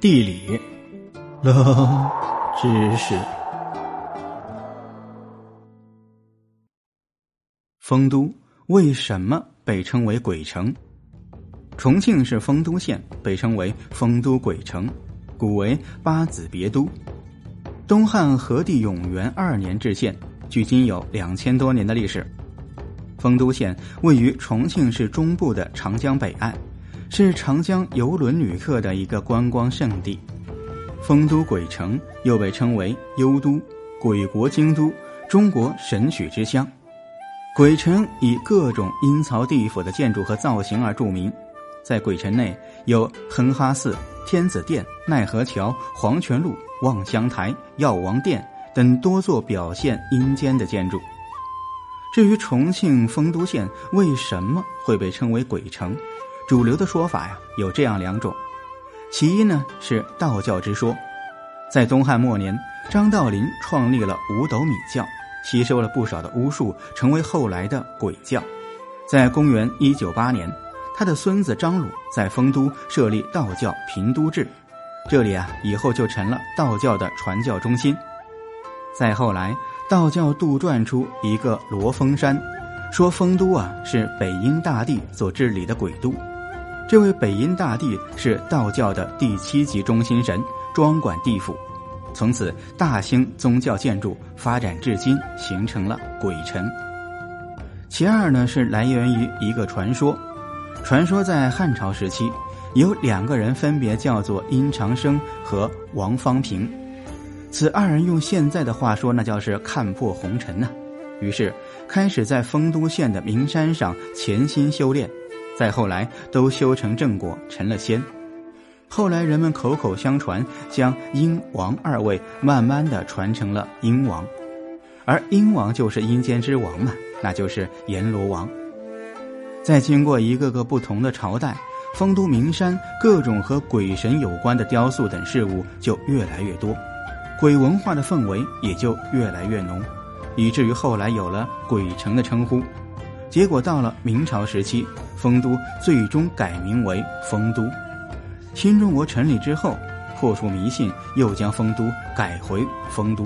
地理，冷知识。丰都为什么被称为鬼城？重庆是丰都县，被称为丰都鬼城，古为八子别都。东汉和帝永元二年置县，距今有两千多年的历史。丰都县位于重庆市中部的长江北岸。是长江游轮旅客的一个观光胜地，丰都鬼城又被称为幽都、鬼国京都、中国神曲之乡。鬼城以各种阴曹地府的建筑和造型而著名，在鬼城内有横哈寺、天子殿、奈何桥、黄泉路、望乡台、药王殿等多座表现阴间的建筑。至于重庆丰都县为什么会被称为鬼城？主流的说法呀，有这样两种，其一呢是道教之说，在东汉末年，张道陵创立了五斗米教，吸收了不少的巫术，成为后来的鬼教。在公元一九八年，他的孙子张鲁在丰都设立道教平都制，这里啊以后就成了道教的传教中心。再后来，道教杜撰出一个罗峰山，说丰都啊是北阴大帝所治理的鬼都。这位北阴大帝是道教的第七级中心神，专管地府。从此，大兴宗教建筑发展至今，形成了鬼城。其二呢，是来源于一个传说。传说在汉朝时期，有两个人分别叫做殷长生和王方平。此二人用现在的话说，那叫是看破红尘呐。于是，开始在丰都县的名山上潜心修炼。再后来，都修成正果，成了仙。后来人们口口相传，将阴王二位慢慢的传成了阴王，而阴王就是阴间之王嘛，那就是阎罗王。在经过一个个不同的朝代，丰都名山各种和鬼神有关的雕塑等事物就越来越多，鬼文化的氛围也就越来越浓，以至于后来有了鬼城的称呼。结果到了明朝时期，丰都最终改名为丰都。新中国成立之后，破除迷信，又将丰都改回丰都。